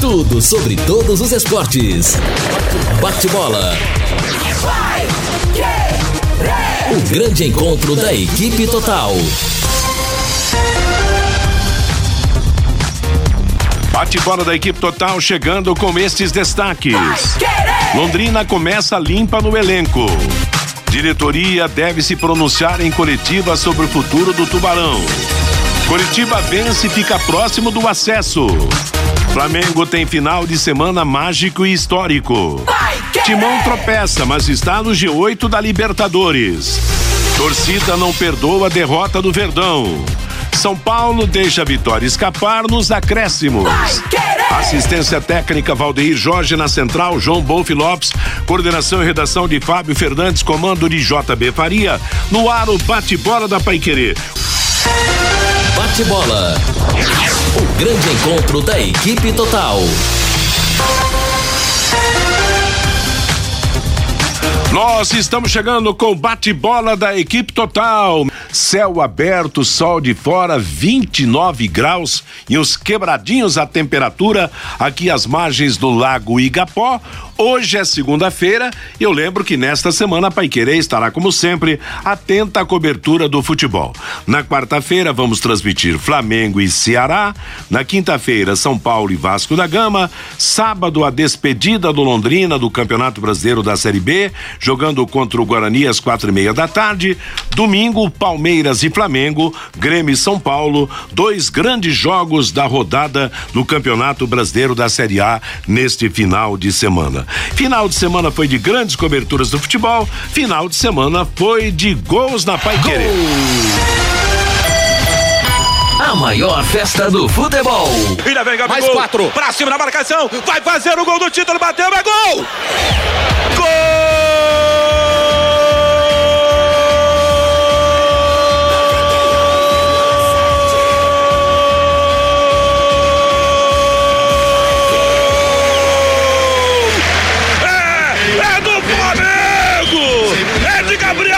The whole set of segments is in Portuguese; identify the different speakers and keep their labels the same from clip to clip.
Speaker 1: Tudo sobre todos os esportes. Bate-bola. O grande encontro da equipe total.
Speaker 2: Bate-bola da equipe total chegando com estes destaques. Londrina começa limpa no elenco. Diretoria deve se pronunciar em coletiva sobre o futuro do Tubarão. Curitiba vence e fica próximo do acesso. Flamengo tem final de semana mágico e histórico. Timão tropeça, mas está no G8 da Libertadores. Torcida não perdoa a derrota do Verdão. São Paulo deixa a vitória escapar nos acréscimos. Assistência técnica Valdeir Jorge na central, João Bolf Lopes, coordenação e redação de Fábio Fernandes, comando de JB Faria, no ar o bate-bola da Paiquerê.
Speaker 1: Bate-bola. O grande encontro da equipe total.
Speaker 2: Nós estamos chegando com o bate-bola da equipe total. Céu aberto, sol de fora, 29 graus e uns quebradinhos a temperatura aqui às margens do Lago Igapó. Hoje é segunda-feira e eu lembro que nesta semana a Paiquerê estará, como sempre, atenta à cobertura do futebol. Na quarta-feira vamos transmitir Flamengo e Ceará. Na quinta-feira, São Paulo e Vasco da Gama. Sábado, a despedida do Londrina do Campeonato Brasileiro da Série B, jogando contra o Guarani às quatro e meia da tarde. Domingo, Palmeiras e Flamengo, Grêmio e São Paulo, dois grandes jogos da rodada do Campeonato Brasileiro da Série A neste final de semana. Final de semana foi de grandes coberturas do futebol, final de semana foi de gols na Pai Querer.
Speaker 1: A maior festa do futebol.
Speaker 3: Ainda vem Gabigol. Mais quatro. Pra cima na marcação. Vai fazer o gol do título. Bateu, é gol! Gol!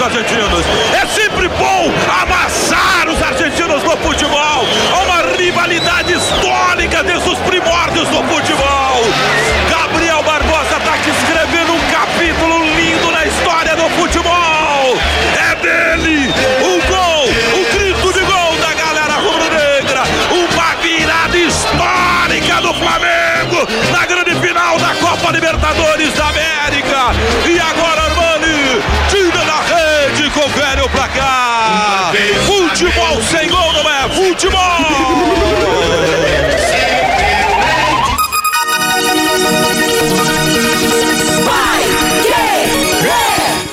Speaker 3: os argentinos. É sempre bom amassar os argentinos no futebol. Há uma rivalidade histórica desde os primórdios do futebol. Gabriel Barbosa está aqui escrevendo um capítulo lindo na história do futebol. É dele o gol, o grito de gol da galera rubro-negra. Uma virada histórica do Flamengo na grande final da Copa Libertadores da América. E agora Futebol sem gol não é futebol.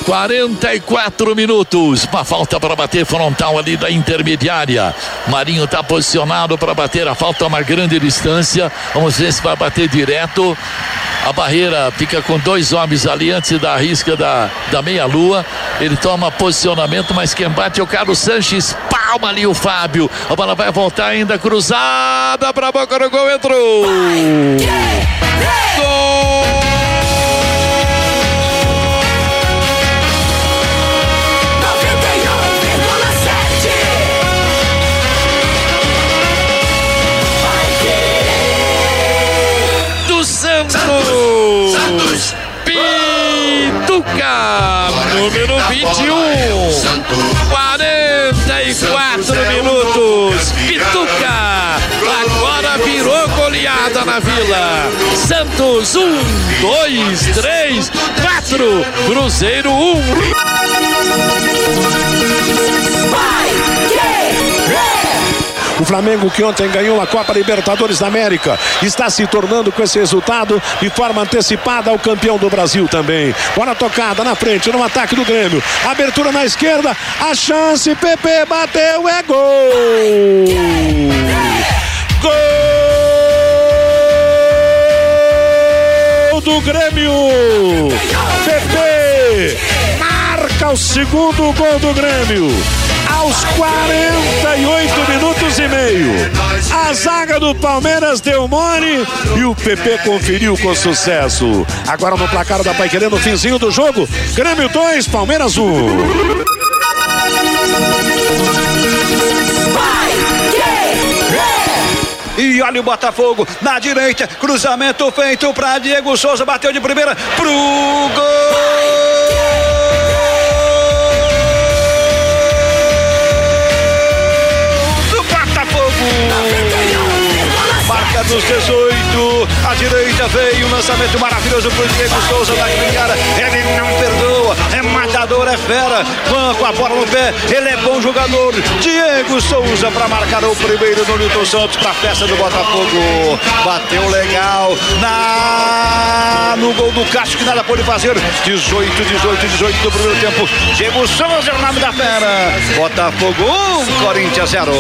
Speaker 4: 44 minutos. Uma falta para bater frontal ali da intermediária. Marinho está posicionado para bater a falta a uma grande distância. Vamos ver se vai bater direto. A barreira fica com dois homens ali antes da risca da, da meia-lua. Ele toma posicionamento, mas quem bate é o Carlos Sanches. Palma ali o Fábio. A bola vai voltar ainda cruzada para a boca do gol. Entrou. Gol! Na vila! Santos 1, 2, 3, 4! Cruzeiro 1! Um.
Speaker 2: O Flamengo que ontem ganhou a Copa Libertadores da América está se tornando com esse resultado de forma antecipada o campeão do Brasil também. Bola tocada na frente, no ataque do Grêmio. Abertura na esquerda, a chance, PP bateu, é gol! Gol do Grêmio! PP marca o segundo gol do Grêmio aos 48 minutos e meio. A zaga do Palmeiras deu mole e o PP conferiu com sucesso. Agora no placar da Paiquerê no finzinho do jogo, Grêmio 2, Palmeiras 1. Um.
Speaker 5: E olha o Botafogo na direita, cruzamento feito para Diego Souza, bateu de primeira pro gol! Dos 18. A direita veio, um lançamento maravilhoso pro Diego Souza na grande Ele não perdoa, é matador, é fera. Juan com a bola no pé, ele é bom jogador. Diego Souza para marcar o primeiro no Nilton Santos para a festa do Botafogo. Bateu legal na no gol do Castro que nada pôde fazer. 18, 18, 18 do primeiro tempo. Diego Souza é o nome da fera. Botafogo 1, Corinthians 0.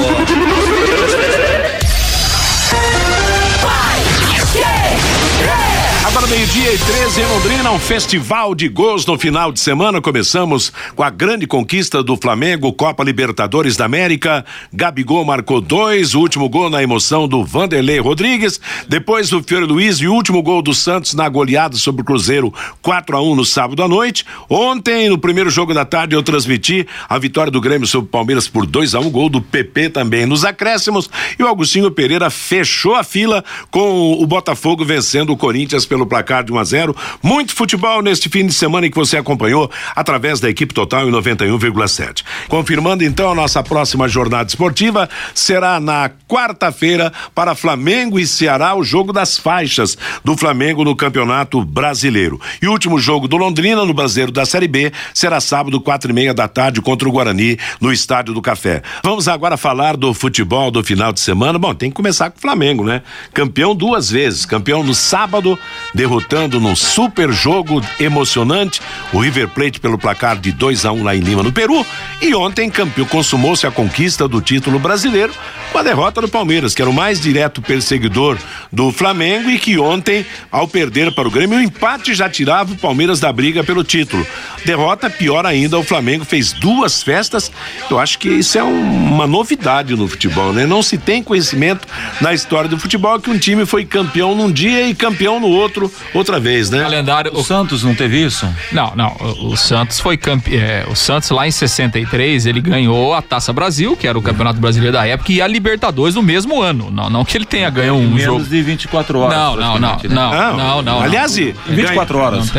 Speaker 5: Yeah!
Speaker 2: Agora meio-dia e 13 em Londrina, um festival de gols no final de semana. Começamos com a grande conquista do Flamengo, Copa Libertadores da América. Gabigol marcou dois, o último gol na emoção do Vanderlei Rodrigues. Depois o Fiore Luiz e o último gol do Santos na goleada sobre o Cruzeiro 4 a 1 no sábado à noite. Ontem, no primeiro jogo da tarde, eu transmiti a vitória do Grêmio sobre o Palmeiras por 2 a 1 gol do PP também nos acréscimos. E o Augustinho Pereira fechou a fila com o Botafogo vencendo o Corinthians pelo pelo placar de 1 a 0. Muito futebol neste fim de semana que você acompanhou através da equipe total em 91,7. Confirmando então a nossa próxima jornada esportiva será na quarta-feira para Flamengo e Ceará o jogo das faixas do Flamengo no Campeonato Brasileiro. E o último jogo do Londrina no Brasileiro da Série B será sábado quatro e meia da tarde contra o Guarani no Estádio do Café. Vamos agora falar do futebol do final de semana. Bom, tem que começar com o Flamengo, né? Campeão duas vezes, campeão no sábado derrotando num super jogo emocionante o River Plate pelo placar de 2 a 1 um lá em Lima, no Peru. E ontem campeão consumou-se a conquista do título brasileiro com a derrota do Palmeiras, que era o mais direto perseguidor do Flamengo e que ontem, ao perder para o Grêmio, o empate já tirava o Palmeiras da briga pelo título. Derrota pior ainda, o Flamengo fez duas festas. Eu acho que isso é um, uma novidade no futebol, né? Não se tem conhecimento na história do futebol que um time foi campeão num dia e campeão no outro outro outra vez, né?
Speaker 6: Calendário. O, Santos não teve isso? Não, não. O, o Santos foi campeão. É, o Santos lá em 63 ele ganhou a Taça Brasil, que era o Campeonato Brasileiro da época, e a Libertadores no mesmo ano. Não, não que ele tenha ganho um
Speaker 7: Menos
Speaker 6: jogo.
Speaker 7: de 24 horas.
Speaker 6: Não, não, não,
Speaker 7: né?
Speaker 6: não, não, não, não.
Speaker 2: Aliás,
Speaker 6: não.
Speaker 2: 24 horas.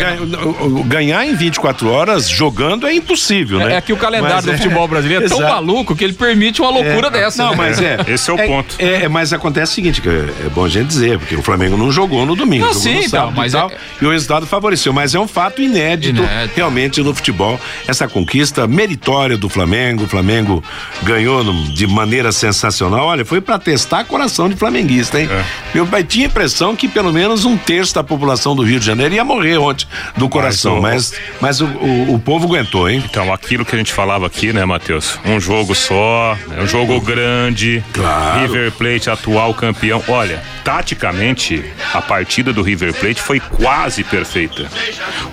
Speaker 2: Ganhar em 24 horas jogando é impossível, né?
Speaker 6: É, é que o calendário mas do é, futebol brasileiro é tão Exato. maluco que ele permite uma loucura é, dessa.
Speaker 2: Não, né? mas é.
Speaker 8: Esse é o ponto.
Speaker 2: É, mas acontece o seguinte, que é bom a gente dizer, porque o Flamengo não jogou no domingo. Não,
Speaker 6: sim, então, mas
Speaker 2: tal, e o resultado favoreceu, mas é um fato inédito, inédito, realmente no futebol essa conquista meritória do Flamengo. O Flamengo ganhou de maneira sensacional. Olha, foi para testar coração de flamenguista, hein? É. Eu tinha a impressão que pelo menos um terço da população do Rio de Janeiro ia morrer ontem do coração, mas, mas, mas o, o, o, povo aguentou, hein?
Speaker 8: Então, aquilo que a gente falava aqui, né, Matheus? Um jogo só, é um jogo grande.
Speaker 2: Claro.
Speaker 8: River Plate, atual campeão. Olha, taticamente, a partida do River Plate foi quase perfeita.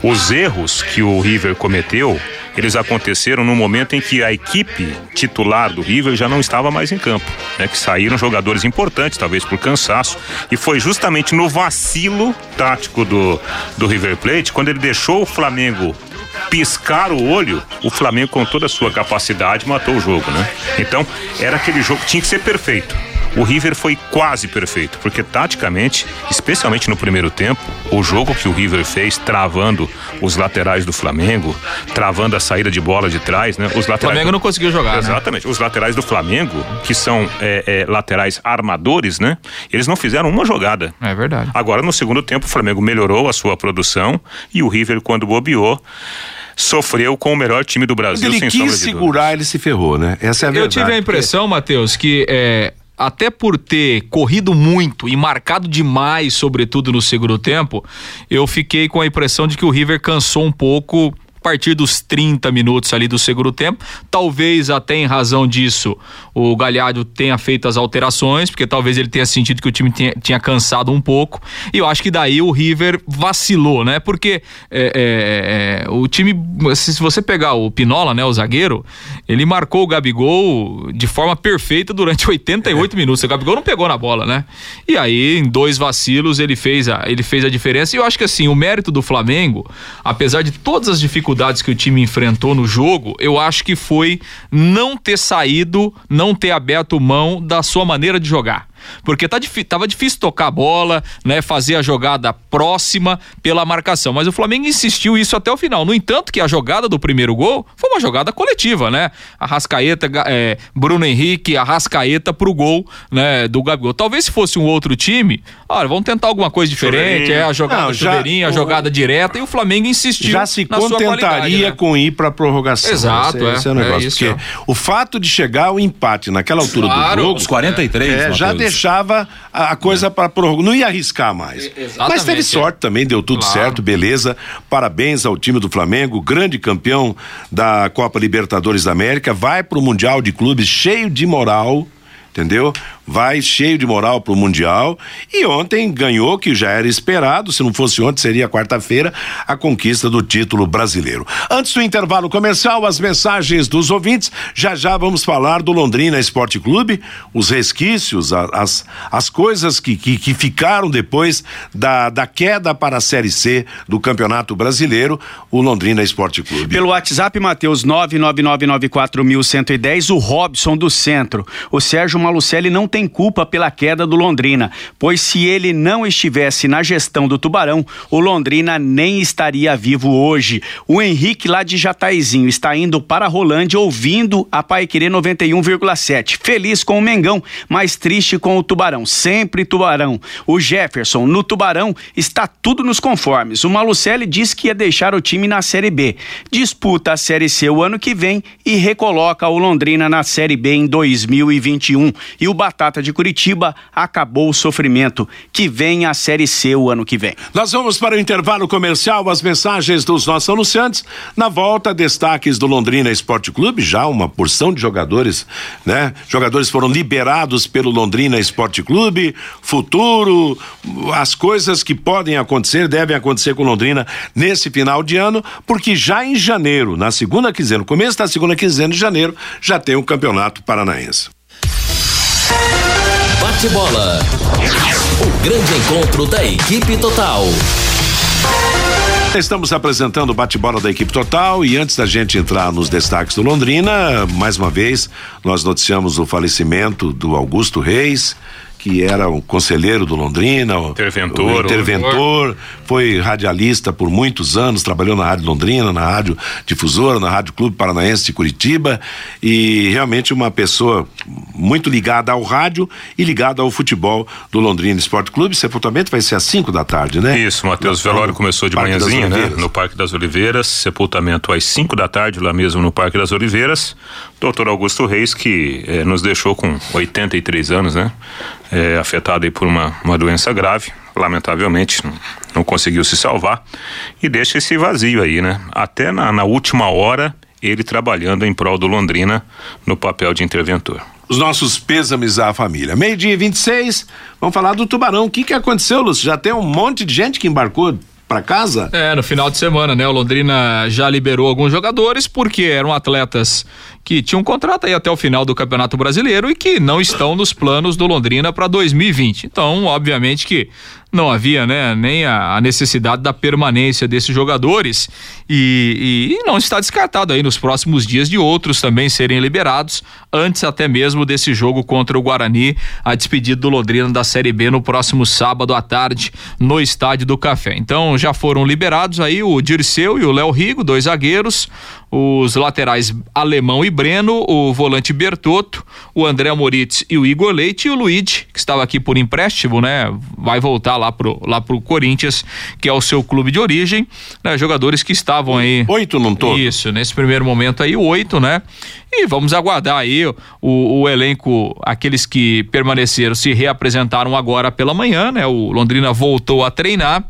Speaker 8: Os erros que o River cometeu, eles aconteceram no momento em que a equipe titular do River já não estava mais em campo, né? Que saíram jogadores importantes, talvez por cansaço, e foi justamente no vacilo tático do, do River Plate, quando ele deixou o Flamengo piscar o olho, o Flamengo com toda a sua capacidade matou o jogo, né? Então, era aquele jogo que tinha que ser perfeito. O River foi quase perfeito, porque taticamente, especialmente no primeiro tempo, o jogo que o River fez travando os laterais do Flamengo, travando a saída de bola de trás, né? Os laterais. O
Speaker 6: Flamengo não conseguiu jogar.
Speaker 8: Né? Exatamente.
Speaker 6: Né?
Speaker 8: Os laterais do Flamengo, que são é, é, laterais armadores, né? Eles não fizeram uma jogada.
Speaker 6: É verdade.
Speaker 8: Agora, no segundo tempo, o Flamengo melhorou a sua produção e o River, quando bobeou, sofreu com o melhor time do Brasil.
Speaker 2: Quando ele quis segurar, ele se ferrou, né? Essa é a verdade.
Speaker 6: Eu tive a impressão, Matheus, que é, até por ter corrido muito e marcado demais, sobretudo no segundo tempo, eu fiquei com a impressão de que o River cansou um pouco partir dos 30 minutos ali do segundo tempo. Talvez até em razão disso o Galhardo tenha feito as alterações, porque talvez ele tenha sentido que o time tinha, tinha cansado um pouco. E eu acho que daí o River vacilou, né? Porque é, é, é, o time, se você pegar o Pinola, né, o zagueiro, ele marcou o Gabigol de forma perfeita durante 88 minutos. O Gabigol não pegou na bola, né? E aí, em dois vacilos, ele fez a, ele fez a diferença. E eu acho que assim, o mérito do Flamengo, apesar de todas as dificuldades dificuldades que o time enfrentou no jogo, eu acho que foi não ter saído, não ter aberto mão da sua maneira de jogar porque tá tava difícil tocar a bola, né, fazer a jogada próxima pela marcação, mas o Flamengo insistiu isso até o final. No entanto, que a jogada do primeiro gol foi uma jogada coletiva, né? Arrascaeta, é, Bruno Henrique, Arrascaeta pro gol, né, do Gabigol. Talvez se fosse um outro time, olha, vamos tentar alguma coisa diferente, é a jogada Não, já, chuveirinha, a jogada o... direta e o Flamengo insistiu
Speaker 2: Já se contentaria né? com ir para prorrogação.
Speaker 6: Exato,
Speaker 2: esse, é, esse é o negócio, é isso, porque o fato de chegar ao empate naquela altura claro, do jogo,
Speaker 6: os 43,
Speaker 2: é, já deixava a coisa para prorrogar, não ia arriscar mais. Mas teve sorte também, deu tudo claro. certo, beleza. Parabéns ao time do Flamengo, grande campeão da Copa Libertadores da América, vai para o Mundial de Clubes cheio de moral entendeu? Vai cheio de moral pro Mundial e ontem ganhou, que já era esperado, se não fosse ontem seria quarta-feira, a conquista do título brasileiro. Antes do intervalo comercial, as mensagens dos ouvintes, já já vamos falar do Londrina Esporte Clube, os resquícios, as, as coisas que, que, que ficaram depois da, da queda para a Série C do Campeonato Brasileiro, o Londrina Esporte Clube.
Speaker 7: Pelo WhatsApp, Matheus 999941110, o Robson do Centro, o Sérgio Malucelli não tem culpa pela queda do Londrina, pois se ele não estivesse na gestão do Tubarão, o Londrina nem estaria vivo hoje. O Henrique lá de Jataizinho está indo para a Rolândia ouvindo a Paiquerê 91,7. Feliz com o Mengão, mas triste com o Tubarão. Sempre Tubarão. O Jefferson no Tubarão está tudo nos conformes. O Malucelli disse que ia deixar o time na Série B. Disputa a Série C o ano que vem e recoloca o Londrina na Série B em 2021 e o Batata de Curitiba acabou o sofrimento. Que vem a Série C o ano que vem.
Speaker 2: Nós vamos para o intervalo comercial, as mensagens dos nossos anunciantes. Na volta, destaques do Londrina Esporte Clube, já uma porção de jogadores, né? Jogadores foram liberados pelo Londrina Esporte Clube, futuro, as coisas que podem acontecer, devem acontecer com Londrina nesse final de ano, porque já em janeiro, na segunda quinzena, no começo da segunda quinzena de janeiro, já tem o Campeonato Paranaense.
Speaker 1: Bate bola. O grande encontro da equipe total.
Speaker 2: Estamos apresentando o bate-bola da equipe total e antes da gente entrar nos destaques do Londrina, mais uma vez, nós noticiamos o falecimento do Augusto Reis, que era um conselheiro do Londrina,
Speaker 8: interventor,
Speaker 2: o interventor, foi radialista por muitos anos, trabalhou na Rádio Londrina, na Rádio Difusora, na Rádio Clube Paranaense de Curitiba e realmente uma pessoa muito ligada ao rádio e ligada ao futebol do Londrina Esporte Clube. Sepultamento vai ser às 5 da tarde, né?
Speaker 8: Isso, Matheus Velório começou de Parque manhãzinha, né? No Parque das Oliveiras, sepultamento às 5 da tarde lá mesmo no Parque das Oliveiras. Doutor Augusto Reis que eh, nos deixou com 83 anos, né? É, afetado aí por uma, uma doença grave, lamentavelmente não, não, conseguiu se salvar e deixa esse vazio aí, né? Até na, na última hora ele trabalhando em prol do Londrina no papel de interventor.
Speaker 2: Os nossos pêsames à família. Meio-dia 26, vamos falar do Tubarão. O que, que aconteceu, Lúcio? Já tem um monte de gente que embarcou para casa?
Speaker 6: É, no final de semana, né? O Londrina já liberou alguns jogadores porque eram atletas que tinham um contrato aí até o final do Campeonato Brasileiro e que não estão nos planos do Londrina para 2020. Então, obviamente que não havia né, nem a, a, necessidade da permanência desses jogadores e, e, e, não está descartado aí nos próximos dias de outros também serem liberados antes até mesmo desse jogo contra o Guarani, a despedida do Londrina da Série B no próximo sábado à tarde no Estádio do Café. Então já foram liberados aí o Dirceu e o Léo Rigo, dois zagueiros, os laterais Alemão e Breno, o volante Bertotto, o André Moritz e o Igor Leite e o Luigi, que estava aqui por empréstimo, né? Vai voltar lá pro, lá pro Corinthians, que é o seu clube de origem, né? Jogadores que estavam aí.
Speaker 2: Oito não todo?
Speaker 6: Isso, nesse primeiro momento aí, oito, né? E vamos aguardar aí o, o, elenco, aqueles que permaneceram, se reapresentaram agora pela manhã, né? O Londrina voltou a treinar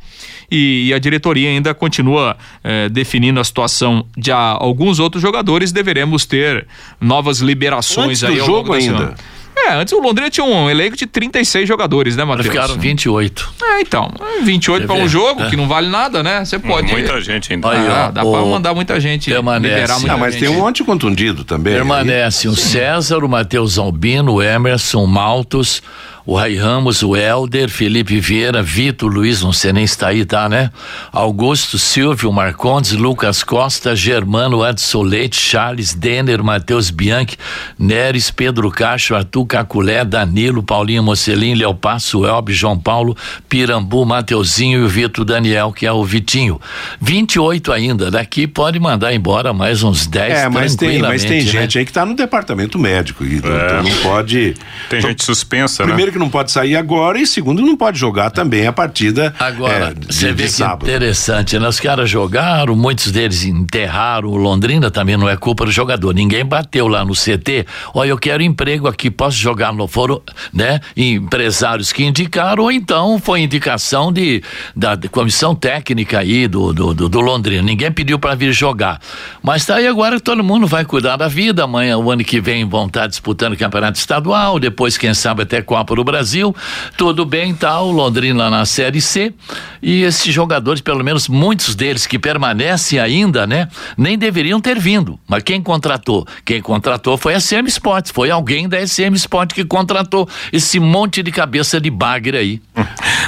Speaker 6: e, e a diretoria ainda continua eh, definindo a situação de alguns outros jogadores. Deveremos ter novas liberações
Speaker 2: Antes
Speaker 6: aí
Speaker 2: do jogo ainda.
Speaker 6: semana. É, antes o Londrina tinha um elenco de 36 jogadores, né, Matheus?
Speaker 4: Ficaram 28.
Speaker 6: É, então, 28 para um jogo,
Speaker 4: É.
Speaker 6: que não vale nada, né? Você pode.
Speaker 8: Muita gente ainda.
Speaker 4: Aí,
Speaker 6: Ah,
Speaker 4: ó,
Speaker 6: dá pra mandar muita gente,
Speaker 4: permanece.
Speaker 6: liberar muita
Speaker 2: Ah, mas
Speaker 6: gente.
Speaker 2: tem um monte de contundido também.
Speaker 4: Permanecem o César, o Matheus Albino, o Emerson, o Maltos, o Rai Ramos, o Helder, Felipe Vieira, Vitor Luiz, não sei nem se tá aí, tá, né? Augusto, Silvio, Marcondes, Lucas Costa, Germano, Edson Leite, Charles, Denner, Matheus Bianchi, Neres, Pedro Cacho, Arthur Caculé, Danilo, Paulinho Mocelin, Léo Passo, Elbe, João Paulo, Pirambu, Mateuzinho e o Vitor Daniel, que é o Vitinho. 28 ainda, daqui pode mandar embora mais uns 10
Speaker 2: É, mas tem, mas tem
Speaker 4: né?
Speaker 2: gente aí que tá no departamento médico e então
Speaker 8: É.
Speaker 2: não pode.
Speaker 8: Tem gente suspensa,
Speaker 2: Primeiro
Speaker 8: né?
Speaker 2: Que não pode sair agora e segundo não pode jogar também a partida
Speaker 4: Agora,
Speaker 2: é, de,
Speaker 4: você
Speaker 2: de
Speaker 4: vê que
Speaker 2: sábado.
Speaker 4: interessante, né? Os caras jogaram, muitos deles enterraram. O Londrina também não é culpa do jogador. Ninguém bateu lá no CT. Olha, eu quero emprego aqui, posso jogar no foro, né? Empresários que indicaram, ou então foi indicação de, da, de comissão técnica aí do, do, do, do Londrina. Ninguém pediu para vir jogar. Mas tá aí agora todo mundo vai cuidar da vida. Amanhã, o ano que vem, vão estar disputando o campeonato estadual, depois, quem sabe, até Copa do Brasil. Tudo bem? O Londrina na Série C. E esses jogadores, pelo menos muitos deles que permanecem ainda, né? Nem deveriam ter vindo. Mas quem contratou? Quem contratou foi a SM Sports. Foi alguém da SM Sport que contratou esse monte de cabeça de bagre aí.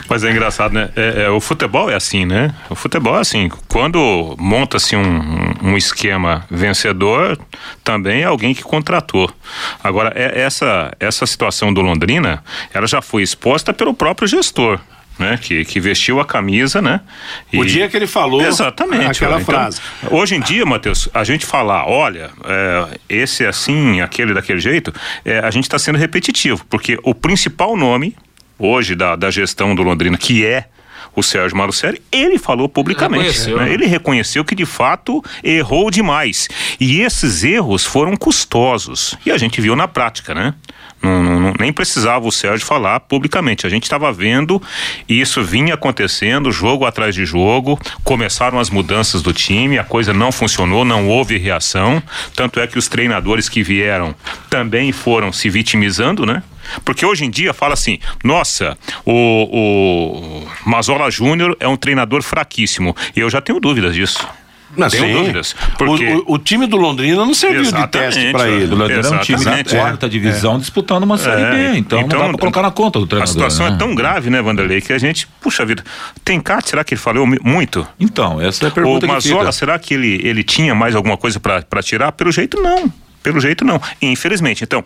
Speaker 8: Mas é engraçado, né? É, é, o futebol é assim, né? O futebol é assim. Quando monta-se um, um esquema vencedor, também é alguém que contratou. Agora, é, essa, essa situação do Londrina, ela já foi exposta pelo próprio gestor. Né, que, que vestiu a camisa, né?
Speaker 2: O dia que ele falou
Speaker 8: Exatamente.
Speaker 2: aquela
Speaker 8: olha, então,
Speaker 2: frase.
Speaker 8: Hoje em dia, Matheus, a gente falar, olha, é, esse é assim, aquele daquele jeito, é, a gente está sendo repetitivo, porque o principal nome hoje da, da gestão do Londrina, que é o Sérgio Malucelli, ele falou publicamente.
Speaker 6: Reconheceu,
Speaker 8: né?
Speaker 6: né?
Speaker 8: Ele reconheceu que de fato errou demais. E esses erros foram custosos. E a gente viu na prática, né? Não, não- nem precisava o Sérgio falar publicamente. A gente estava vendo e isso vinha acontecendo, jogo atrás de jogo. Começaram as mudanças do time, a coisa não funcionou, não houve reação. Tanto é que os treinadores que vieram também foram se vitimizando, né? Porque hoje em dia fala assim: nossa, o, o Mazola Júnior é um treinador fraquíssimo. E eu já tenho dúvidas disso.
Speaker 2: Não,
Speaker 8: Tenho
Speaker 2: sim.
Speaker 8: dúvidas.
Speaker 2: O-
Speaker 8: Porque...
Speaker 2: O, o time do Londrina não serviu de
Speaker 8: Exatamente,
Speaker 2: teste para ele.
Speaker 9: O Londrina é um time da
Speaker 8: Exatamente,
Speaker 9: quarta divisão disputando uma Série
Speaker 8: É,
Speaker 9: B, então,
Speaker 8: então,
Speaker 9: não dá pra colocar na conta do
Speaker 8: A
Speaker 9: treinador.
Speaker 8: situação
Speaker 9: né?
Speaker 8: é tão grave, né, Vanderlei, que a gente, puxa vida, tem cá, será que ele falou mi- muito?
Speaker 9: Então, essa é a
Speaker 8: O
Speaker 9: pergunta que
Speaker 8: Mazola, será que ele, ele tinha mais alguma coisa para tirar? Pelo jeito, não. Pelo jeito, não. Infelizmente. Então,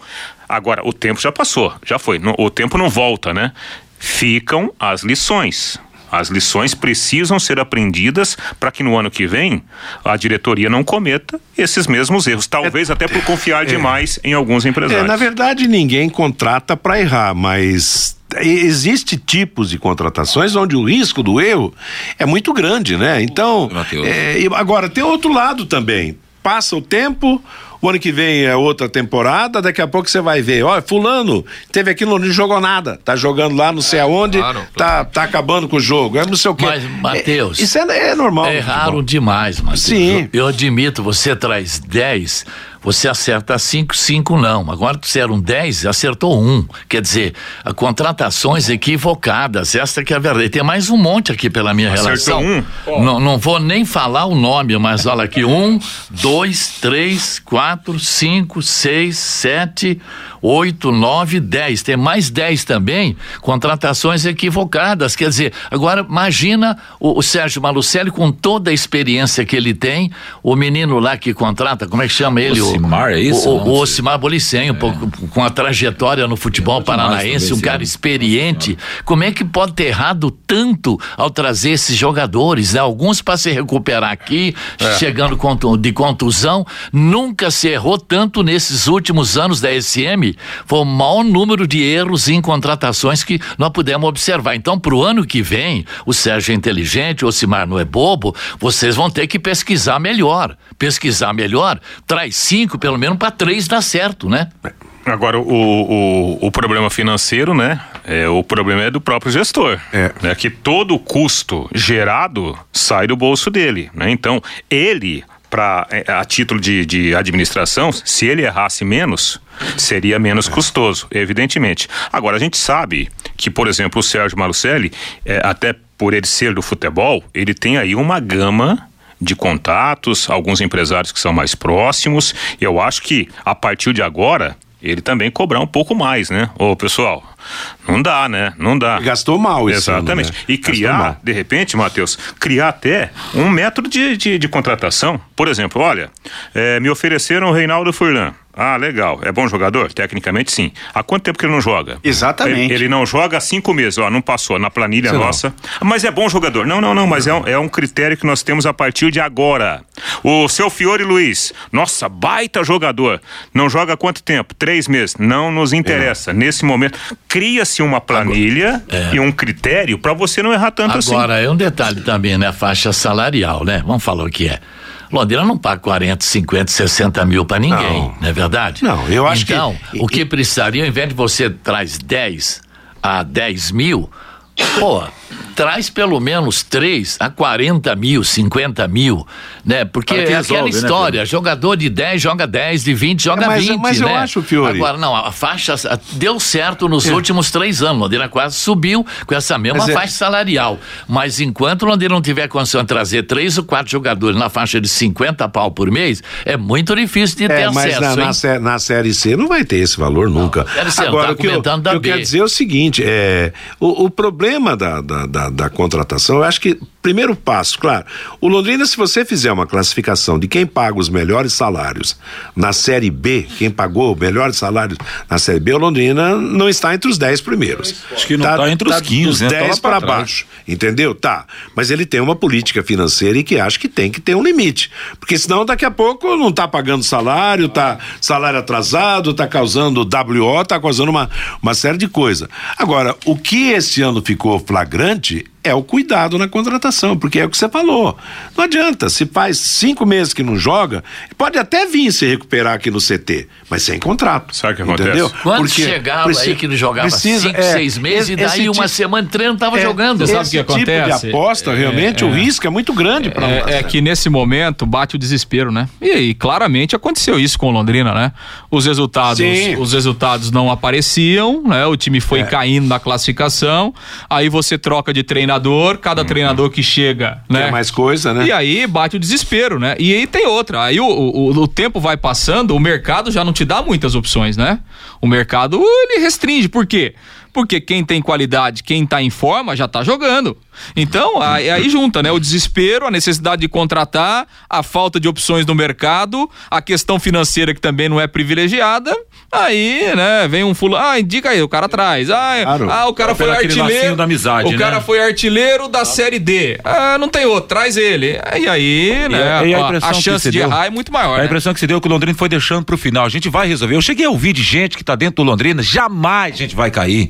Speaker 8: agora, o tempo já passou, já foi. O tempo não volta, né? Ficam as lições. As lições precisam ser aprendidas para que no ano que vem a diretoria não cometa esses mesmos erros. Talvez até por confiar demais em alguns
Speaker 2: É,
Speaker 8: empresários.
Speaker 2: na verdade, ninguém contrata para errar, mas existe tipos de contratações onde o risco do erro é muito grande, né? Então, é, agora tem outro lado também. Passa o tempo, o ano que vem é outra temporada, daqui a pouco você vai ver, olha, fulano teve aqui não jogou nada, tá jogando lá não sei aonde,
Speaker 6: claro,
Speaker 2: tá, tá acabando com o jogo, é não sei o quê.
Speaker 4: Mas, Matheus,
Speaker 2: É, isso é, é normal. no
Speaker 4: Erraram
Speaker 2: futebol.
Speaker 4: demais, Matheus.
Speaker 2: Sim.
Speaker 4: Eu, eu admito, você traz 10, você acerta 5, 5 não. Agora disseram 10, acertou um. Quer dizer, contratações equivocadas. Esta que é a verdade. Tem mais um monte aqui pela minha
Speaker 8: Acertou
Speaker 4: relação.
Speaker 8: um?
Speaker 4: Não, não vou nem falar o nome, mas olha aqui: um, dois, três, quatro, cinco, seis, sete, oito, nove, dez. Tem mais dez também, contratações equivocadas. Quer dizer, agora imagina o, o Sérgio Malucelli com toda a experiência que ele tem, o menino lá que contrata, como é que chama ele?
Speaker 9: Ocimar, é isso?
Speaker 4: O, o. Ocimar Bolicenho, pô, com a trajetória no futebol paranaense, um cara
Speaker 9: ano.
Speaker 4: experiente. Como é que pode ter errado tanto ao trazer esses jogadores, né? Alguns para se recuperar aqui,
Speaker 9: É.
Speaker 4: chegando de contusão, nunca se errou tanto nesses últimos anos da SM. Foi o maior número de erros em contratações que nós pudemos observar. Então, para o ano que vem, o Sérgio é inteligente, o Ocimar não é bobo, vocês vão ter que pesquisar melhor. Pesquisar melhor, traz cinco cinco, pelo menos para três dar certo, né?
Speaker 8: Agora, o, o, o problema financeiro, né? É, o problema é do próprio gestor.
Speaker 2: É.
Speaker 8: Né, que todo o custo gerado sai do bolso dele. Né? Então, ele, pra, é, a título de, de administração, se ele errasse menos, seria menos custoso, evidentemente. Agora, a gente sabe que, por exemplo, o Sérgio Malucelli, é, até por ele ser do futebol, ele tem aí uma gama de contatos, alguns empresários que são mais próximos. Eu acho que a partir de agora ele também cobrar um pouco mais, né? Ô, pessoal, não dá, né? Não dá.
Speaker 2: Gastou mal esse
Speaker 8: Exatamente.
Speaker 2: ano, né?
Speaker 8: E criar, de repente, Matheus, criar até um método de, de, de contratação. Por exemplo, olha, eh, me ofereceram o Reinaldo Furlan. Ah, legal. É bom jogador? Tecnicamente, sim. Há quanto tempo que ele não joga?
Speaker 7: Exatamente.
Speaker 8: Ele, ele não joga há cinco meses, ó, não passou na planilha
Speaker 2: Sei não.
Speaker 8: nossa. Mas é bom jogador. Não, não, não, mas é um, é um critério que nós temos a partir de agora. O seu Fiore Luiz, nossa, baita jogador. Não joga há quanto tempo? Três meses. Não nos interessa. Nesse momento, cria-se uma planilha e um critério para você não errar tanto assim.
Speaker 4: Agora, é um detalhe também, né? A faixa salarial, né? Vamos falar o que é. Londrina não paga 40, 50, 60 mil pra ninguém,
Speaker 2: Não.
Speaker 4: não, é verdade?
Speaker 2: Não, eu acho que-
Speaker 4: então, o que precisaria, ao invés de você traz 10 a 10 mil, pô, traz pelo menos 3 a 40 mil, 50 mil, né? Porque é
Speaker 9: resolve,
Speaker 4: aquela
Speaker 9: né,
Speaker 4: história, jogador de 10 joga 10, de 20 joga
Speaker 2: É, mas-
Speaker 4: 20,
Speaker 2: mas eu
Speaker 4: né?
Speaker 2: acho, Fiore-
Speaker 4: Agora, não, a faixa a- deu certo nos últimos três anos. Londrina quase subiu com essa mesma
Speaker 2: Mas é-
Speaker 4: faixa salarial. Mas enquanto o Londrina não tiver condição de trazer três ou quatro jogadores na faixa de 50 pau por mês, é muito difícil de ter
Speaker 2: É, mas
Speaker 4: acesso.
Speaker 2: na, na na Série C não vai ter esse valor nunca.
Speaker 4: Série C,
Speaker 2: Agora,
Speaker 4: tá
Speaker 2: o que eu, eu quero dizer é o seguinte: é, o, o problema da, da, da, da contratação, eu acho que, primeiro passo, claro, o Londrina, se você fizer uma classificação de quem paga os melhores salários na Série B, quem pagou os melhores salários na Série B, o Londrina não está entre os 10 primeiros.
Speaker 9: Acho que não tá entre os 15,
Speaker 2: dos
Speaker 9: né? Tá
Speaker 2: 10
Speaker 9: lá pra
Speaker 2: para baixo. Entendeu? Tá. Mas ele tem uma política financeira e que acha que tem que ter um limite. Porque senão daqui a pouco não tá pagando salário, tá salário atrasado, tá causando WO, tá causando uma, uma série de coisas. Agora, o que esse ano ficou flagrante é o cuidado na contratação, porque é o que você falou. Não adianta, se faz cinco meses que não joga, pode até vir se recuperar aqui no CT, mas sem contrato.
Speaker 8: Sabe o que acontece?
Speaker 2: Entendeu?
Speaker 4: Quantos
Speaker 2: Porque
Speaker 4: chegaram
Speaker 2: preci-
Speaker 4: aí que ele jogava
Speaker 2: precisa-
Speaker 4: cinco,
Speaker 2: é,
Speaker 4: seis meses e daí uma
Speaker 2: tipo-
Speaker 4: semana treino tava
Speaker 2: é,
Speaker 4: jogando?
Speaker 6: Você sabe o que
Speaker 2: tipo
Speaker 6: acontece?
Speaker 2: de aposta, realmente,
Speaker 6: É,
Speaker 2: o
Speaker 6: é.
Speaker 2: risco é muito grande para
Speaker 6: É, é que nesse momento bate o desespero, né? E, aí, claramente aconteceu isso com o Londrina, né? Os resultados,
Speaker 2: Sim.
Speaker 6: os resultados não apareciam, né? O time
Speaker 2: É.
Speaker 6: foi caindo na classificação. Aí você troca de treinador, cada treinador que chega, né?
Speaker 2: Quer mais coisa, né?
Speaker 6: E aí bate o desespero, né? E aí tem outra. Aí o, o, o tempo vai passando, o mercado já não te dá muitas opções, né? O mercado ele restringe. Por quê? Porque quem tem qualidade, quem tá em forma, já tá jogando. Então, aí, aí junta, né? O desespero, a necessidade de contratar, a falta de opções no mercado, a questão financeira que também não é privilegiada. Aí, né, vem um fulano, ah, indica aí, o cara traz. Ah,
Speaker 2: Claro.
Speaker 6: ah o cara foi artilheiro.
Speaker 9: da amizade,
Speaker 6: o cara
Speaker 9: né?
Speaker 6: foi artilheiro da Série D. Ah, não tem outro, traz ele. E aí, né,
Speaker 9: e a
Speaker 6: a, a chance de
Speaker 9: deu-
Speaker 6: errar é muito maior,
Speaker 9: A
Speaker 6: né?
Speaker 9: impressão que se deu é que o Londrina foi deixando pro final. A gente vai resolver. Eu cheguei a ouvir de gente que tá dentro do Londrina, jamais a gente vai cair.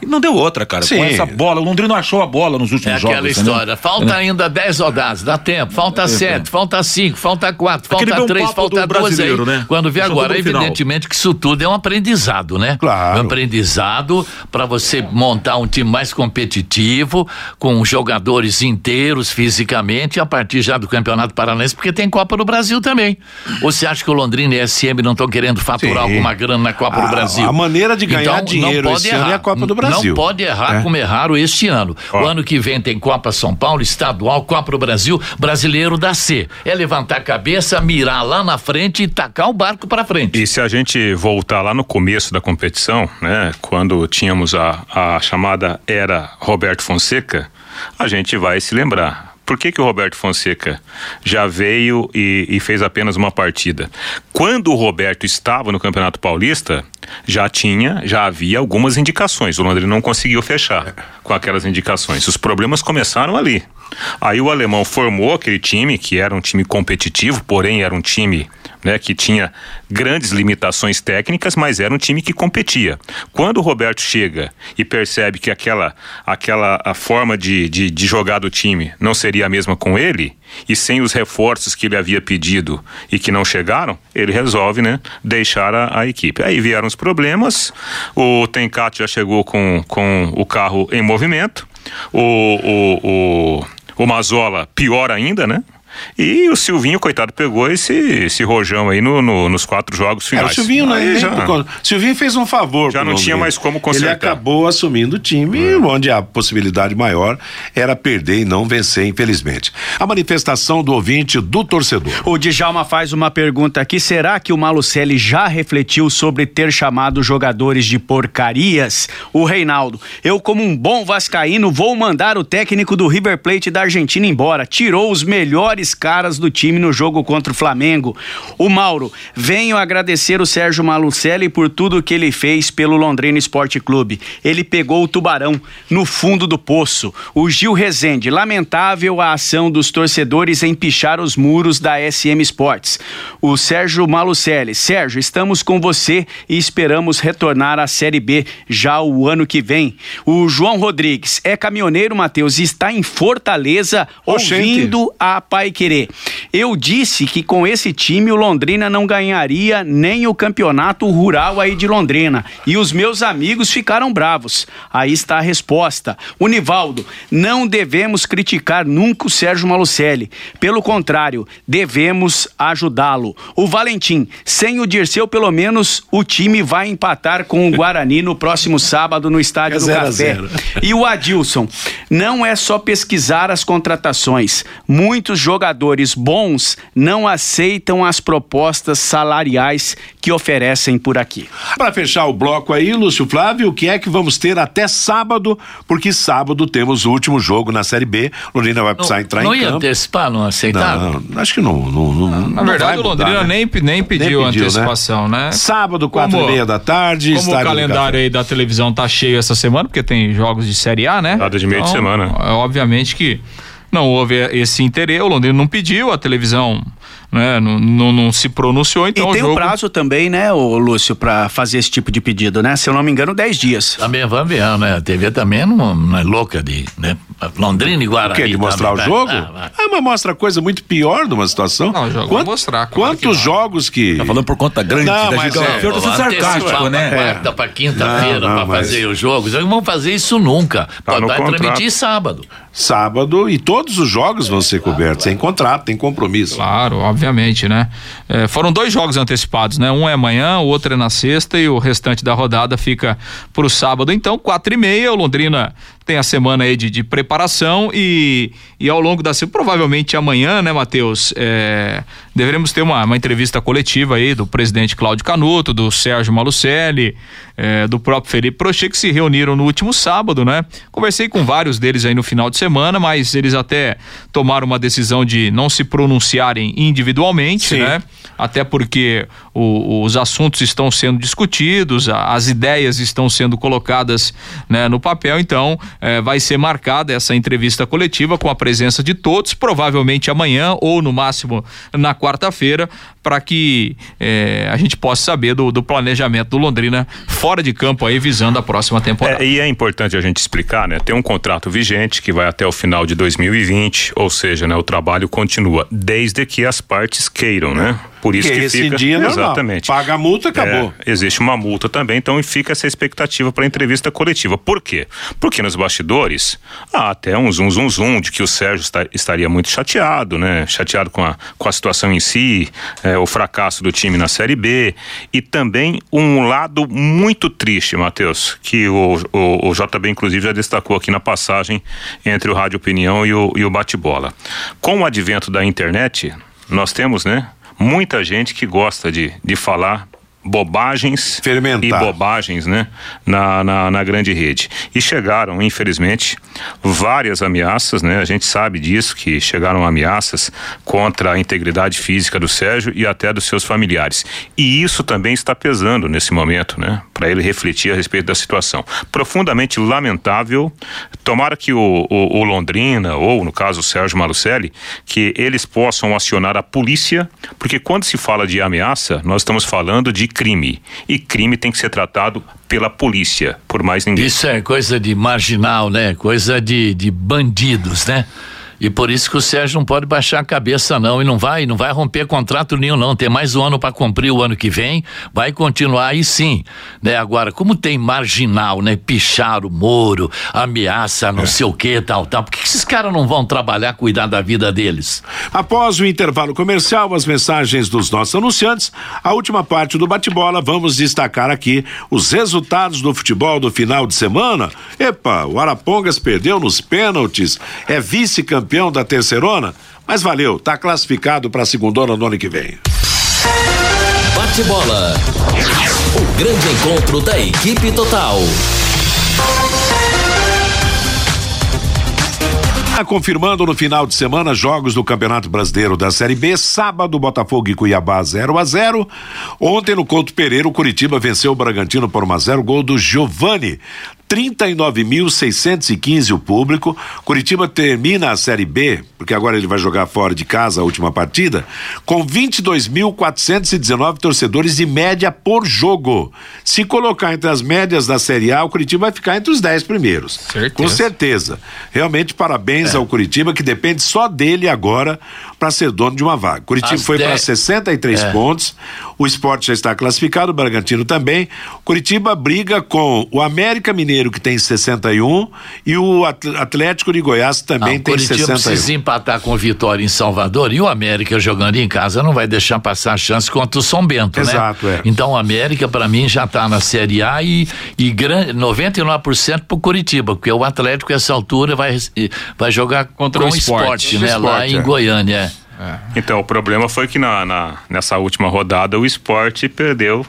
Speaker 9: E não deu outra, cara.
Speaker 2: Sim.
Speaker 9: Com essa bola, o Londrina achou a bola nos
Speaker 4: É
Speaker 9: últimos jogos.
Speaker 4: aquela história. Falta ainda 10 rodadas, dá tempo. Falta 7, falta 5, falta 4,
Speaker 9: Aquele
Speaker 4: falta
Speaker 9: bom
Speaker 4: 3,
Speaker 9: papo
Speaker 4: falta
Speaker 9: do
Speaker 4: 12 aí.
Speaker 9: né?
Speaker 4: Quando vê
Speaker 9: Jogou
Speaker 4: agora,
Speaker 9: no final.
Speaker 4: evidentemente que isso tudo é um aprendizado, né?
Speaker 2: Claro.
Speaker 4: É um aprendizado para você montar um time mais competitivo, com jogadores inteiros fisicamente, a partir já do Campeonato Paranaense, porque tem Copa do Brasil também. Ou você acha que o Londrina e a SM não estão querendo faturar
Speaker 2: Sim.
Speaker 4: alguma grana na Copa
Speaker 2: A-
Speaker 4: do Brasil?
Speaker 2: a maneira de ganhar
Speaker 4: Então,
Speaker 2: dinheiro
Speaker 4: não pode
Speaker 2: esse ano
Speaker 4: errar.
Speaker 2: é a Copa do
Speaker 4: Não
Speaker 2: Brasil.
Speaker 4: pode errar
Speaker 2: É.
Speaker 4: como erraram este ano. O ano que vem tem Copa São Paulo, Estadual, Copa do Brasil, Brasileiro da C. É levantar a cabeça, mirar lá na frente e tacar o barco para frente.
Speaker 8: E se a gente voltar lá no começo da competição, né, quando tínhamos a, a chamada era Roberto Fonseca, a gente vai se lembrar. Por que, que o Roberto Fonseca já veio e, e fez apenas uma partida? Quando o Roberto estava no Campeonato Paulista, já tinha, já havia algumas indicações. O Londrina não conseguiu fechar com aquelas indicações. Os problemas começaram ali. Aí o alemão formou aquele time, que era um time competitivo, porém era um time né, que tinha grandes limitações técnicas, mas era um time que competia. Quando o Roberto chega e percebe que aquela, aquela a forma de, de, de jogar do time não seria a mesma com ele, e sem os reforços que ele havia pedido e que não chegaram, ele resolve né, deixar a, a equipe. Aí vieram os problemas, o Tenkat já chegou com, com o carro em movimento, o, o, o, o Mazola pior ainda, né? E o Silvinho, coitado, pegou esse, esse rojão aí no, no nos quatro jogos finais.
Speaker 2: É, o Silvinho, né?
Speaker 8: já,
Speaker 2: Silvinho fez um favor.
Speaker 8: Já não
Speaker 2: Londrina.
Speaker 8: tinha mais como consertar.
Speaker 2: Ele acabou assumindo o time, hum. onde a possibilidade maior era perder e não vencer, infelizmente. A manifestação do ouvinte do torcedor.
Speaker 7: O Djalma faz uma pergunta aqui: será que o Malucelli já refletiu sobre ter chamado jogadores de porcarias? O Reinaldo, eu, como um bom Vascaíno, vou mandar o técnico do River Plate da Argentina embora. Tirou os melhores caras do time no jogo contra o Flamengo. O Mauro, venho agradecer o Sérgio Malucelli por tudo que ele fez pelo Londrina Esporte Clube. Ele pegou o tubarão no fundo do poço. O Gil Rezende, lamentável a ação dos torcedores em pichar os muros da SM Sports. O Sérgio Malucelli, Sérgio, estamos com você e esperamos retornar à Série B já o ano que vem. O João Rodrigues é caminhoneiro, Matheus, está em Fortaleza ouvindo a Pai Querer. Eu disse que com esse time o Londrina não ganharia nem o campeonato rural aí de Londrina. E os meus amigos ficaram bravos. Aí está a resposta. O Nivaldo, não devemos criticar nunca o Sérgio Malucelli. Pelo contrário, devemos ajudá-lo. O Valentim, sem o Dirceu, pelo menos o time vai empatar com o Guarani no próximo sábado no Estádio
Speaker 2: É
Speaker 7: do Café.
Speaker 2: zero.
Speaker 7: E o Adilson, não é só pesquisar as contratações. Muitos jogadores bons não aceitam as propostas salariais que oferecem por aqui.
Speaker 2: Para fechar o bloco aí, Lúcio Flávio, o que é que vamos ter até sábado? Porque sábado temos o último jogo na Série B. Londrina vai precisar entrar
Speaker 4: não
Speaker 2: em
Speaker 4: ia
Speaker 2: campo.
Speaker 4: antecipar, não aceitaram?
Speaker 2: Não, acho que não. não, não
Speaker 6: Na
Speaker 2: não
Speaker 6: verdade, o Londrina
Speaker 2: né?
Speaker 6: nem, nem pediu
Speaker 2: Nem pediu, né?
Speaker 6: antecipação, né?
Speaker 2: Sábado, quatro
Speaker 6: Como-
Speaker 2: e meia da tarde.
Speaker 6: Como o calendário aí da televisão tá cheio essa semana, porque tem jogos de Série A, né?
Speaker 8: Nada de meio de semana.
Speaker 6: é Obviamente que não houve esse interesse, o Londrina não pediu, a televisão né, não, não, não se pronunciou, então
Speaker 7: e tem
Speaker 6: o jogo...
Speaker 7: um prazo também, né, ô Lúcio, para fazer esse tipo de pedido, né? Se eu não me engano, 10 dias.
Speaker 4: Também vamos ver, né? A TV também não, não é louca de, né? Londrina e
Speaker 2: O
Speaker 4: Guarani.
Speaker 2: quê? De mostrar o
Speaker 4: também,
Speaker 2: jogo?
Speaker 4: vai. Ah, vai.
Speaker 2: Ah, mas mostra coisa muito pior de uma situação.
Speaker 6: Não, o jogo
Speaker 2: Quant-
Speaker 6: vai mostrar, claro que
Speaker 2: Quantos
Speaker 6: vai.
Speaker 2: jogos que.
Speaker 9: Tá falando por conta grande
Speaker 2: Não,
Speaker 9: da
Speaker 2: mas é,
Speaker 9: O tá sendo
Speaker 4: Vamos antecipar
Speaker 9: sarcástico, né?
Speaker 4: pra quarta pra quinta-feira pra
Speaker 2: mas-
Speaker 4: fazer os jogos. Eles não vão fazer isso nunca. Pode
Speaker 8: no
Speaker 4: vai
Speaker 8: contrato.
Speaker 4: transmitir sábado.
Speaker 2: Sábado e todos os jogos vão ser cobertos. Tem contrato, tem compromisso.
Speaker 6: Claro, obviamente, né? É, foram dois jogos antecipados, né? Um é amanhã, o outro é na sexta e o restante da rodada fica pro sábado. Então, quatro e meia, o Londrina tem a semana aí de, de preparação e, e ao longo da semana, provavelmente amanhã, né, Matheus? É, deveremos ter uma, uma entrevista coletiva aí do presidente Cláudio Canuto, do Sérgio Malucelli, é, do próprio Felipe Prochê, que se reuniram no último sábado, né? Conversei com vários deles aí no final de semana, mas eles até tomaram uma decisão de não se pronunciarem individualmente,
Speaker 2: Sim.
Speaker 6: né? Até porque o- os assuntos estão sendo discutidos, a- as ideias estão sendo colocadas né, no papel, então eh, vai ser marcada essa entrevista coletiva com a presença de todos, provavelmente amanhã ou no máximo na quarta-feira, para que eh, a gente possa saber do, do planejamento do Londrina fora de campo aí, visando a próxima temporada.
Speaker 8: É, e é importante a gente explicar, né? Tem um contrato vigente que vai até o final de 2020, ou seja, né, o trabalho continua desde que as partes queiram, né? Por isso
Speaker 2: Que
Speaker 8: que,
Speaker 2: esse
Speaker 8: fica
Speaker 2: dia é
Speaker 8: exatamente.
Speaker 2: Paga a multa, acabou.
Speaker 8: É, existe uma multa também, então fica essa expectativa para entrevista coletiva. Por quê? Porque nos bastidores há até um zum zum zum de que o Sérgio está- estaria muito chateado, né? Chateado com a, com a situação em si, é, o fracasso do time na Série B e também um lado muito triste, Matheus, que o, o, o JB inclusive já destacou aqui na passagem entre o Rádio Opinião e o, e o Bate-Bola. Com o advento da internet, nós temos, né? Muita gente que gosta de, de falar bobagens
Speaker 2: Fermentar.
Speaker 8: e bobagens, né, na, na, na grande rede. E chegaram, infelizmente, várias ameaças, né, a gente sabe disso, que chegaram ameaças contra a integridade física do Sérgio e até dos seus familiares. E isso também está pesando nesse momento, né, para ele refletir a respeito da situação. Profundamente lamentável. Tomara que o, o, o Londrina, ou no caso o Sérgio Malucelli, que eles possam acionar a polícia, porque quando se fala de ameaça, nós estamos falando de crime. E crime tem que ser tratado pela polícia, por mais ninguém.
Speaker 4: Isso é coisa de marginal, né? Coisa de, de bandidos, né? E por isso que o Sérgio não pode baixar a cabeça não e não vai, não vai romper contrato nenhum não, tem mais um ano para cumprir o ano que vem, vai continuar aí sim, né? Agora, como tem marginal, né? Pichar o Moro, ameaça, não é. sei o que, tal, tal, por que esses caras não vão trabalhar, cuidar da vida deles?
Speaker 2: Após o intervalo comercial, as mensagens dos nossos anunciantes, a última parte do bate-bola, vamos destacar aqui os resultados do futebol do final de semana. Epa, o Arapongas perdeu nos pênaltis, é vice-campeão campeão da terceirona, mas valeu, tá classificado para a segundona no ano que vem.
Speaker 1: Bate bola. O grande encontro da equipe total.
Speaker 2: Tá confirmando no final de semana jogos do Campeonato Brasileiro da Série B, sábado Botafogo e Cuiabá 0 a 0. Ontem no Couto Pereira o Curitiba venceu o Bragantino por 1 a 0, gol do Giovani. 39.615 o público. Curitiba termina a Série B, porque agora ele vai jogar fora de casa a última partida, com 22.419 torcedores de média por jogo. Se colocar entre as médias da Série A, o Curitiba vai ficar entre os 10 primeiros.
Speaker 6: Certeza.
Speaker 2: Com certeza. Realmente, parabéns é. ao Curitiba, que depende só dele agora para ser dono de uma vaga. Curitiba as foi para 63 é. pontos. O esporte já está classificado, o Bragantino também. Curitiba briga com o América Mineiro, que tem 61, e o Atlético de Goiás também ah, tem Curitiba 61.
Speaker 4: precisa empatar com o Vitória em Salvador e o América jogando em casa não vai deixar passar a chance contra o São Bento,
Speaker 2: Exato,
Speaker 4: né?
Speaker 2: Exato,
Speaker 4: é. Então o América, para mim, já está na Série A e, e grande, 99% pro Curitiba, porque o Atlético, essa altura, vai, vai jogar contra com o esporte, né? Esporte, lá em é. Goiânia.
Speaker 8: É. Então, o problema foi que na, na, nessa última rodada o esporte perdeu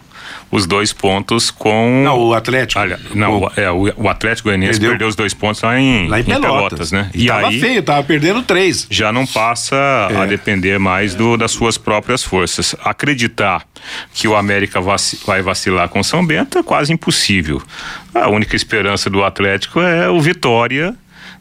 Speaker 8: os dois pontos com.
Speaker 2: Não, o Atlético.
Speaker 8: Olha, não, o, é, o, o Atlético Goianiense perdeu. perdeu os dois pontos lá em,
Speaker 2: lá em, em Pelotas. Pelotas.
Speaker 8: né?
Speaker 2: E, e tava aí, feio, tava perdendo três.
Speaker 8: Já não passa é. a depender mais do, das suas próprias forças. Acreditar que o América vaci vai vacilar com São Bento é quase impossível. A única esperança do Atlético é o Vitória.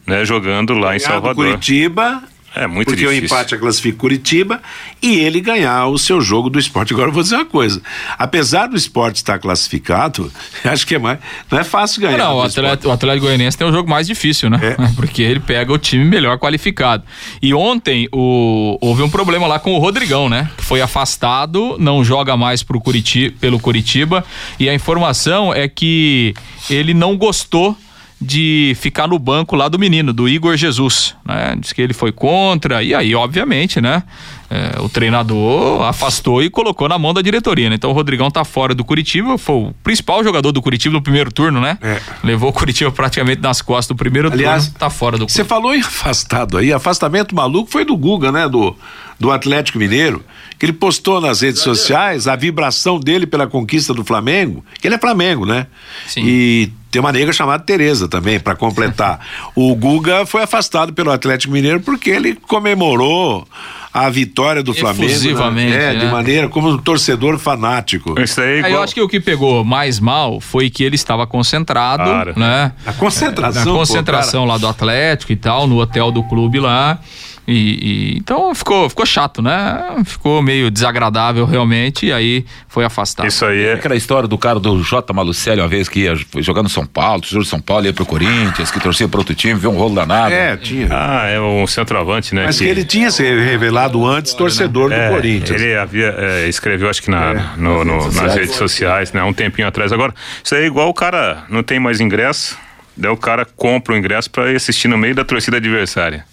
Speaker 8: Né, jogando lá em Salvador.
Speaker 2: Curitiba
Speaker 8: é muito
Speaker 2: porque
Speaker 8: difícil.
Speaker 2: o empate a classifica Curitiba e ele ganhar o seu jogo do esporte. Agora eu vou dizer uma coisa: apesar do esporte estar classificado, acho que é mais. Não é fácil ganhar.
Speaker 6: Não, o Atlético, o Atlético Goianiense tem um jogo mais difícil, né? É. Porque ele pega o time melhor qualificado. E ontem o, houve um problema lá com o Rodrigão, né? Que foi afastado, não joga mais pro Curitiba, pelo Curitiba. E a informação é que ele não gostou de ficar no banco lá do menino, do Igor Jesus, né? Diz que ele foi contra, e aí, obviamente, né? É, o treinador afastou e colocou na mão da diretoria, né? Então o Rodrigão tá fora do Curitiba, foi o principal jogador do Curitiba no primeiro turno, né? É. Levou o Curitiba praticamente nas costas do primeiro Aliás, turno, tá fora do
Speaker 2: Você falou em afastado aí, afastamento maluco foi do Guga, né? Do, do Atlético Mineiro, que ele postou nas redes sociais a vibração dele pela conquista do Flamengo, que ele é Flamengo, né?
Speaker 6: Sim.
Speaker 2: E tem uma nega chamada Tereza também, para completar. o Guga foi afastado pelo Atlético Mineiro porque ele comemorou a vitória do Flamengo. Né? É, né? de maneira como um torcedor fanático.
Speaker 8: Isso aí, é igual...
Speaker 6: eu acho que o que pegou mais mal foi que ele estava concentrado, claro. né?
Speaker 2: A concentração.
Speaker 6: É, na concentração pô, lá do Atlético e tal, no hotel do clube lá. E, e, então ficou, ficou chato, né? Ficou meio desagradável realmente e aí foi afastado.
Speaker 9: Isso aí é. Aquela história do cara do J. Malucelli, uma vez que ia jogar no São Paulo, tesouro de São Paulo, ia pro Corinthians, que torcia pro outro time, viu um rolo danado.
Speaker 2: É, tinha.
Speaker 8: Ah, é um centroavante, né?
Speaker 2: Mas que, que ele tinha se revelado antes torcedor é, do Corinthians.
Speaker 8: Ele havia, é, escreveu, acho que na, é, no, no, nas, redes, nas redes sociais, né? Um tempinho atrás. Agora, isso aí é igual o cara não tem mais ingresso, daí o cara compra o ingresso para ir assistir no meio da torcida adversária.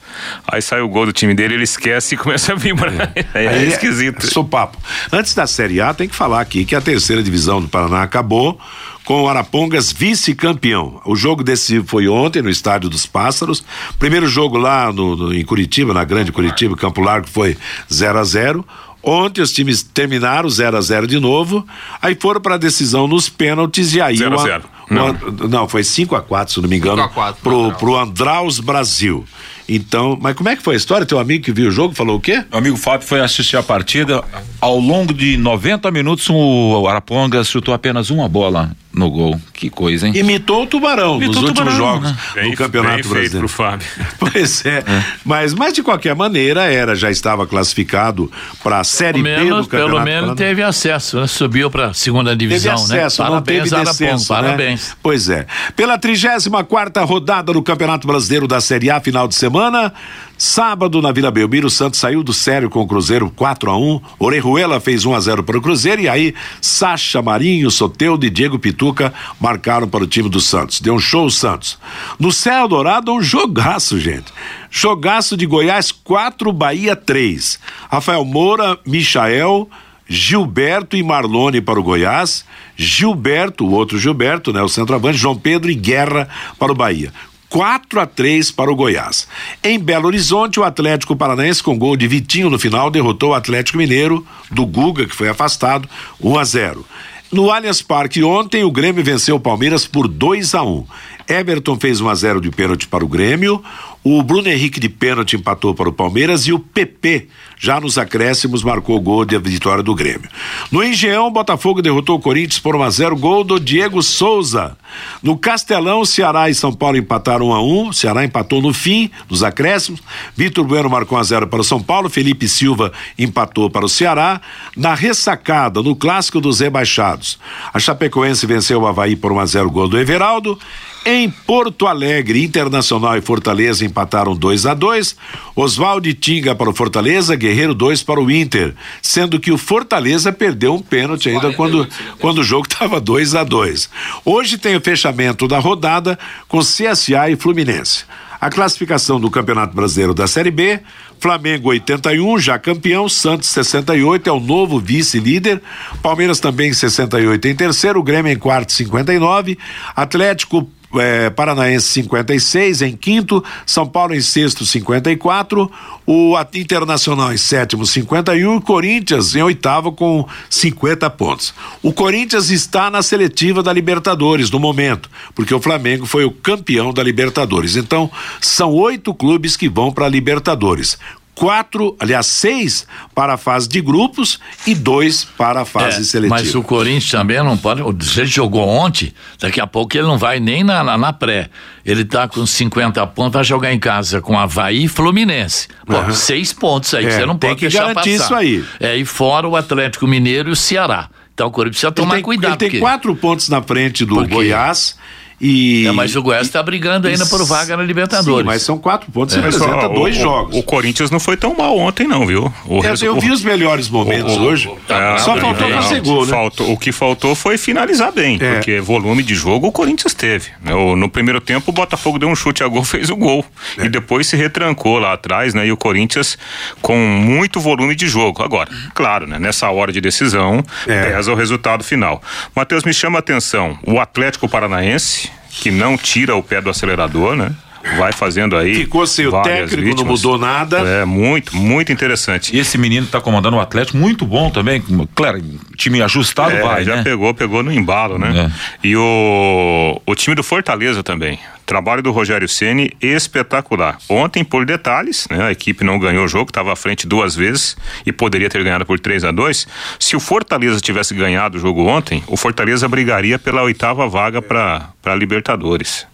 Speaker 8: Aí sai o gol do time dele, ele esquece e começa a vibrar. É, é, é esquisito.
Speaker 2: Sou papo. Antes da Série A, tem que falar aqui que a terceira divisão do Paraná acabou com o Arapongas vice-campeão. O jogo decisivo foi ontem no Estádio dos Pássaros. Primeiro jogo lá no, no, em Curitiba, na Grande Curitiba, Campo Largo, foi 0 a 0 Ontem os times terminaram 0 a 0 de novo, aí foram para a decisão nos pênaltis e aí
Speaker 8: 0 a 0.
Speaker 2: O An- Não, foi 5 a 4 se não me engano,
Speaker 6: 5 a 4 pro Andraus.
Speaker 2: pro Andraus Brasil. Então, mas como é que foi a história? Teu amigo que viu o jogo falou o quê?
Speaker 9: Meu amigo Fábio foi assistir a partida. Ao longo de 90 minutos, o Araponga chutou apenas uma bola no gol. Que coisa, hein?
Speaker 2: Imitou o Tubarão
Speaker 9: Imitou
Speaker 2: nos
Speaker 9: o
Speaker 2: últimos
Speaker 9: Tubarão,
Speaker 2: jogos
Speaker 9: né?
Speaker 8: Bem,
Speaker 2: do Campeonato
Speaker 8: bem feito
Speaker 2: Brasileiro.
Speaker 8: pro Fábio.
Speaker 2: Pois é. Mas, mas de qualquer maneira, era, já estava classificado para a Série
Speaker 4: Pelo
Speaker 2: B do
Speaker 4: menos,
Speaker 2: Campeonato
Speaker 4: pelo menos teve acesso, né? subiu para segunda
Speaker 2: Teve
Speaker 4: divisão,
Speaker 2: acesso,
Speaker 4: né?
Speaker 2: não teve
Speaker 4: Araponga,
Speaker 2: descenso, né?
Speaker 4: Parabéns.
Speaker 2: Pois é. Pela 34 quarta rodada do Campeonato Brasileiro da Série A, final de semana, sábado na Vila Belmiro, o Santos saiu do sério com o Cruzeiro 4 a 1 Orejuela fez 1 a 0 para o Cruzeiro e aí Sacha Marinho, Soteudo e Diego Pituca marcaram para o time do Santos. Deu um show o Santos. No Céu Dourado, um jogaço, gente. Jogaço de Goiás 4, Bahia 3. Rafael Moura, Michael, Gilberto e Marlone para o Goiás, Gilberto, o outro Gilberto, né, o centroavante, João Pedro e Guerra para o Bahia. 4 a 3 para o Goiás. Em Belo Horizonte, o Atlético Paranaense, com gol de Vitinho no final, derrotou o Atlético Mineiro, do Guga, que foi afastado, 1 a 0. No Allianz Parque ontem, o Grêmio venceu o Palmeiras por 2 a 1. Everton fez 1 a 0 de pênalti para o Grêmio. O Bruno Henrique de pênalti empatou para o Palmeiras e o PP, já nos acréscimos, marcou o gol de vitória do Grêmio. No Engenhão, Botafogo derrotou o Corinthians por 1 a 0, gol do Diego Souza. No Castelão, Ceará e São Paulo empataram 1 a 1. O Ceará empatou no fim, nos acréscimos. Vitor Bueno marcou 1 a 0 para o São Paulo, Felipe Silva empatou para o Ceará. Na ressacada, no clássico dos rebaixados, a Chapecoense venceu o Havaí por 1 a 0, gol do Everaldo. Em Porto Alegre, Internacional e Fortaleza empataram 2 a 2. Oswaldo e Tinga para o Fortaleza, Guerreiro 2 para o Inter, sendo que o Fortaleza perdeu um pênalti ainda quando, quando o jogo estava 2 a 2. Hoje tem o fechamento da rodada com CSA e Fluminense. A classificação do Campeonato Brasileiro da Série B, Flamengo 81, já campeão, Santos 68 é o novo vice-líder, Palmeiras também 68 em terceiro, Grêmio em quarto 59, Atlético eh, Paranaense 56 em quinto, São Paulo em sexto 54, o Internacional em sétimo 51 e Corinthians em oitavo com 50 pontos. O Corinthians está na seletiva da Libertadores no momento, porque o Flamengo foi o campeão da Libertadores. Então, são oito clubes que vão para a Libertadores. Quatro, aliás, seis para a fase de grupos e dois para a fase
Speaker 4: É,
Speaker 2: seletiva.
Speaker 4: Mas o Corinthians também não pode. Se ele jogou ontem, daqui a pouco ele não vai nem na, na, na pré. Ele tá com 50 pontos, vai jogar em casa com Havaí e Fluminense. Pô,
Speaker 2: Aham.
Speaker 4: seis pontos aí,
Speaker 2: É,
Speaker 4: você não pode
Speaker 2: que
Speaker 4: deixar
Speaker 2: garantir
Speaker 4: passar.
Speaker 2: isso aí.
Speaker 4: É, e fora o Atlético Mineiro e o Ceará. Então o Corinthians precisa
Speaker 2: Ele
Speaker 4: tomar
Speaker 2: tem,
Speaker 4: cuidado.
Speaker 2: ele tem
Speaker 4: porque-
Speaker 2: quatro pontos na frente do
Speaker 4: Por quê?
Speaker 2: Goiás e.
Speaker 4: É, mas o Goiás está brigando ainda por vaga na Libertadores.
Speaker 2: Sim, mas são quatro pontos,
Speaker 8: É.
Speaker 2: você representa dois
Speaker 8: o,
Speaker 2: jogos.
Speaker 8: O, o Corinthians não foi tão mal ontem, não, viu? O
Speaker 2: eu,
Speaker 8: resu-
Speaker 2: eu vi os melhores momentos
Speaker 8: o-
Speaker 2: hoje.
Speaker 8: É,
Speaker 2: Só
Speaker 8: não,
Speaker 2: faltou
Speaker 8: não,
Speaker 2: fazer gol, né?
Speaker 8: faltou- o que faltou foi finalizar bem,
Speaker 2: É.
Speaker 8: porque volume de jogo o Corinthians teve. né? O- No primeiro tempo o Botafogo deu um chute a gol, fez o gol.
Speaker 2: É.
Speaker 8: E depois se retrancou lá atrás, né? E o Corinthians com muito volume de jogo. Agora, claro, né? Nessa hora de decisão,
Speaker 2: É.
Speaker 8: pesa o resultado final. Matheus, me chama a atenção, o Atlético Paranaense, que não tira o pé do acelerador, né? Vai fazendo aí.
Speaker 2: Ficou sem o técnico, não
Speaker 8: vítimas.
Speaker 2: mudou nada.
Speaker 8: É, muito, muito interessante.
Speaker 9: E esse menino tá comandando o Atlético, muito bom também. Claro, time ajustado
Speaker 8: É,
Speaker 9: vai,
Speaker 8: já
Speaker 9: né?
Speaker 8: pegou, pegou no embalo, né? E o, o time do Fortaleza também. Trabalho do Rogério Ceni espetacular. Ontem, por detalhes, né? A equipe não ganhou o jogo, estava à frente duas vezes e poderia ter ganhado por 3 a 2 Se o Fortaleza tivesse ganhado o jogo ontem, o Fortaleza brigaria pela oitava vaga para Libertadores.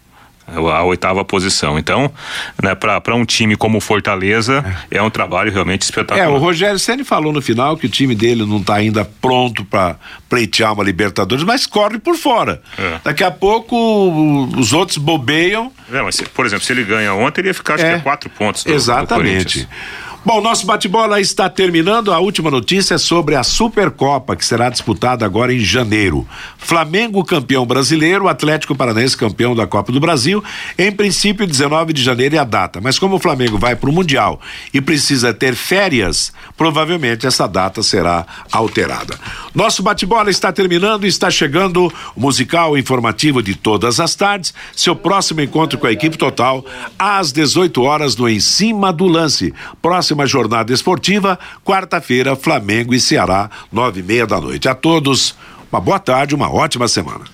Speaker 8: A oitava posição. Então, né, para um time como o Fortaleza, é. um trabalho realmente espetacular.
Speaker 2: É, o Rogério Ceni falou no final que o time dele não está ainda pronto para pleitear uma Libertadores, mas corre por fora.
Speaker 8: É.
Speaker 2: Daqui a pouco os outros bobeiam.
Speaker 8: É, mas, se- por exemplo, se ele ganha ontem, ele ia ficar acho
Speaker 2: É.
Speaker 8: que a quatro pontos. do- do
Speaker 2: Exatamente.
Speaker 8: Corinthians.
Speaker 2: Bom, nosso bate-bola está terminando. A última notícia é sobre a Supercopa, que será disputada agora em janeiro. Flamengo campeão brasileiro, Atlético Paranaense campeão da Copa do Brasil. Em princípio, 19 de janeiro é a data. Mas como o Flamengo vai para o Mundial e precisa ter férias, provavelmente essa data será alterada. Nosso bate-bola está terminando e está chegando o musical informativo de todas as tardes. Seu próximo encontro com a equipe total às 18 horas no Em Cima do Lance. Próxima jornada esportiva, quarta-feira, Flamengo e Ceará, nove e meia da noite. A todos, uma boa tarde, uma ótima semana.